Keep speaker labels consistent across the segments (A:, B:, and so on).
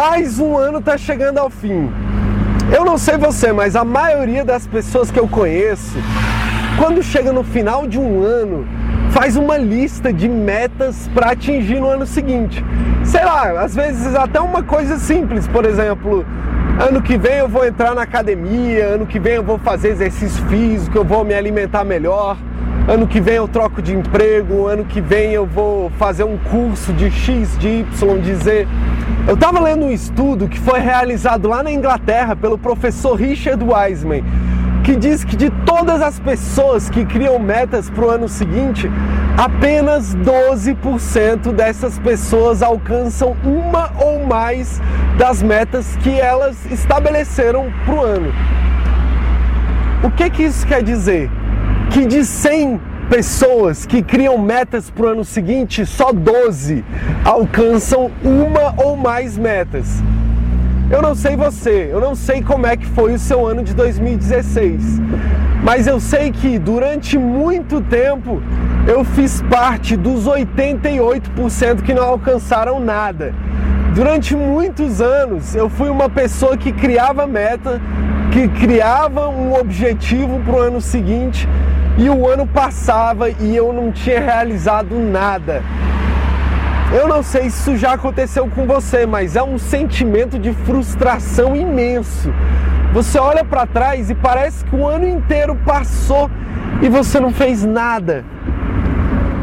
A: Mais um ano está chegando ao fim. Eu não sei você, mas a maioria das pessoas que eu conheço, quando chega no final de um ano, faz uma lista de metas para atingir no ano seguinte. Sei lá, às vezes até uma coisa simples, por exemplo, ano que vem eu vou entrar na academia, ano que vem eu vou fazer exercício físico, eu vou me alimentar melhor ano que vem eu troco de emprego, ano que vem eu vou fazer um curso de X, de Y, de Z. Eu estava lendo um estudo que foi realizado lá na Inglaterra pelo professor Richard Wiseman, que diz que de todas as pessoas que criam metas para o ano seguinte, apenas 12% dessas pessoas alcançam uma ou mais das metas que elas estabeleceram para o ano. O que, que isso quer dizer? que de 100 pessoas que criam metas para o ano seguinte, só 12 alcançam uma ou mais metas. Eu não sei você, eu não sei como é que foi o seu ano de 2016, mas eu sei que durante muito tempo eu fiz parte dos 88% que não alcançaram nada. Durante muitos anos eu fui uma pessoa que criava meta, que criava um objetivo para o ano seguinte e o ano passava e eu não tinha realizado nada. Eu não sei se isso já aconteceu com você, mas é um sentimento de frustração imenso. Você olha para trás e parece que o ano inteiro passou e você não fez nada.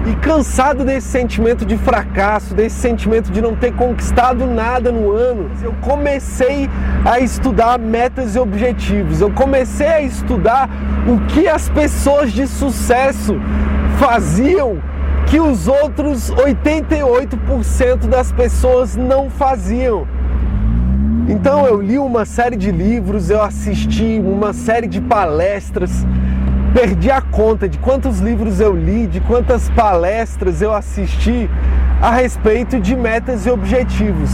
A: E cansado desse sentimento de fracasso, desse sentimento de não ter conquistado nada no ano, eu comecei a estudar metas e objetivos. Eu comecei a estudar o que as pessoas de sucesso faziam que os outros 88% das pessoas não faziam. Então eu li uma série de livros, eu assisti uma série de palestras perdi a conta de quantos livros eu li, de quantas palestras eu assisti a respeito de metas e objetivos.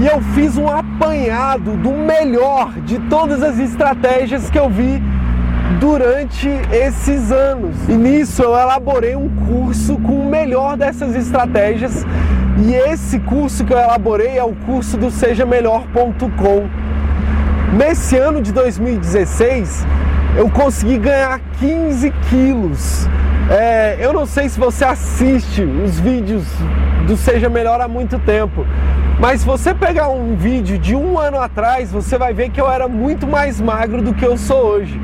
A: E eu fiz um apanhado do melhor de todas as estratégias que eu vi durante esses anos. E nisso eu elaborei um curso com o melhor dessas estratégias. E esse curso que eu elaborei é o curso do sejamelhor.com. Nesse ano de 2016, eu consegui ganhar 15 quilos. É, eu não sei se você assiste os vídeos do Seja Melhor há muito tempo, mas se você pegar um vídeo de um ano atrás, você vai ver que eu era muito mais magro do que eu sou hoje.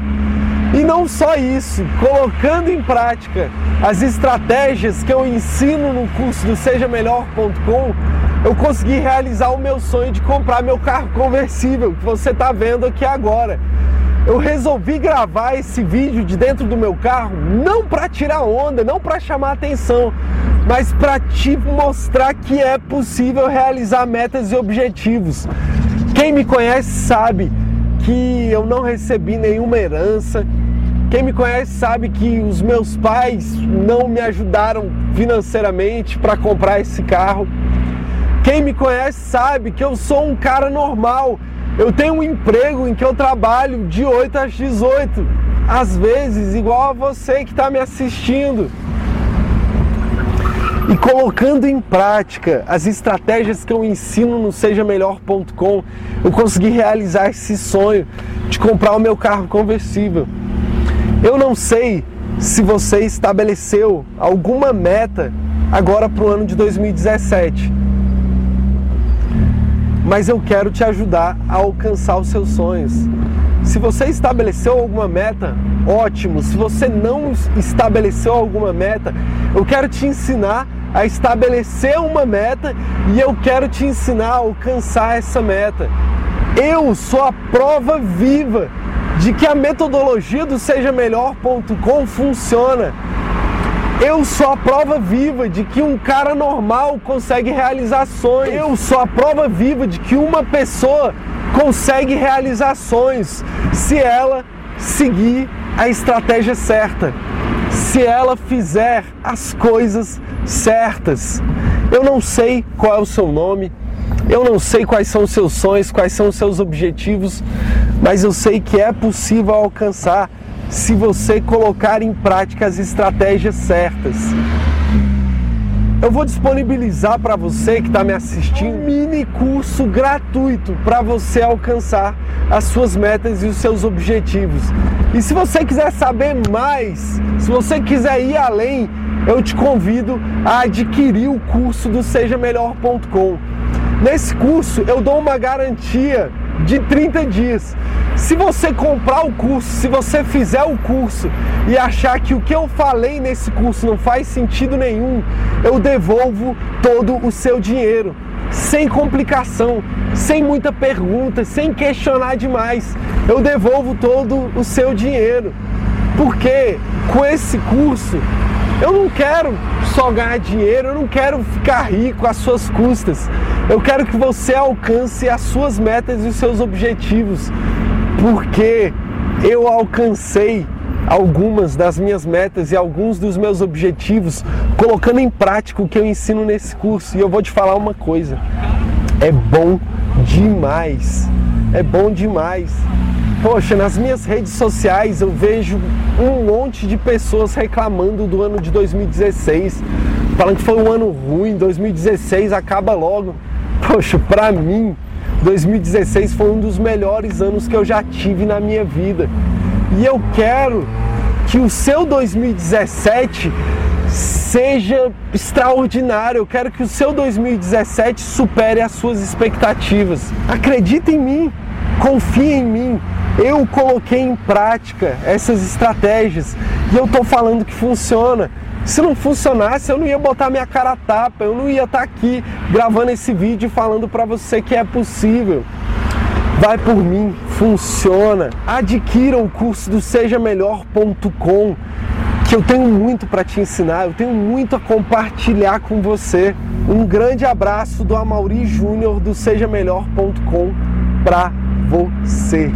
A: E não só isso, colocando em prática as estratégias que eu ensino no curso do sejamelhor.com, eu consegui realizar o meu sonho de comprar meu carro conversível, que você está vendo aqui agora eu resolvi gravar esse vídeo de dentro do meu carro não para tirar onda, não para chamar atenção, mas para te mostrar que é possível realizar metas e objetivos. Quem me conhece sabe que eu não recebi nenhuma herança. Quem me conhece sabe que os meus pais não me ajudaram financeiramente para comprar esse carro. Quem me conhece sabe que eu sou um cara normal eu tenho um emprego em que eu trabalho de 8 às 18, às vezes igual a você que está me assistindo. E colocando em prática as estratégias que eu ensino no sejamelhor.com, eu consegui realizar esse sonho de comprar o meu carro conversível. Eu não sei se você estabeleceu alguma meta agora para o ano de 2017 mas eu quero te ajudar a alcançar os seus sonhos. Se você estabeleceu alguma meta, ótimo. Se você não estabeleceu alguma meta, eu quero te ensinar a estabelecer uma meta e eu quero te ensinar a alcançar essa meta. Eu sou a prova viva de que a metodologia do sejamelhor.com funciona. Eu sou a prova viva de que um cara normal consegue realizar sonhos. Eu sou a prova viva de que uma pessoa consegue realizar sonhos se ela seguir a estratégia certa, se ela fizer as coisas certas. Eu não sei qual é o seu nome, eu não sei quais são os seus sonhos, quais são os seus objetivos, mas eu sei que é possível alcançar se você colocar em prática as estratégias certas. eu vou disponibilizar para você que está me assistindo um mini curso gratuito para você alcançar as suas metas e os seus objetivos. E se você quiser saber mais, se você quiser ir além, eu te convido a adquirir o curso do sejamelhor.com. Nesse curso eu dou uma garantia de 30 dias. Se você comprar o curso, se você fizer o curso e achar que o que eu falei nesse curso não faz sentido nenhum, eu devolvo todo o seu dinheiro, sem complicação, sem muita pergunta, sem questionar demais. Eu devolvo todo o seu dinheiro. Porque com esse curso eu não quero só ganhar dinheiro, eu não quero ficar rico às suas custas. Eu quero que você alcance as suas metas e os seus objetivos, porque eu alcancei algumas das minhas metas e alguns dos meus objetivos colocando em prática o que eu ensino nesse curso. E eu vou te falar uma coisa: é bom demais. É bom demais. Poxa, nas minhas redes sociais eu vejo um monte de pessoas reclamando do ano de 2016, falando que foi um ano ruim, 2016 acaba logo. Poxa, pra mim, 2016 foi um dos melhores anos que eu já tive na minha vida. E eu quero que o seu 2017 seja extraordinário. Eu quero que o seu 2017 supere as suas expectativas. Acredita em mim, confia em mim. Eu coloquei em prática essas estratégias e eu estou falando que funciona. Se não funcionasse, eu não ia botar minha cara a tapa, eu não ia estar tá aqui gravando esse vídeo falando para você que é possível. Vai por mim, funciona. Adquira o curso do sejamelhor.com, que eu tenho muito para te ensinar, eu tenho muito a compartilhar com você. Um grande abraço do Amauri Júnior do sejamelhor.com para você.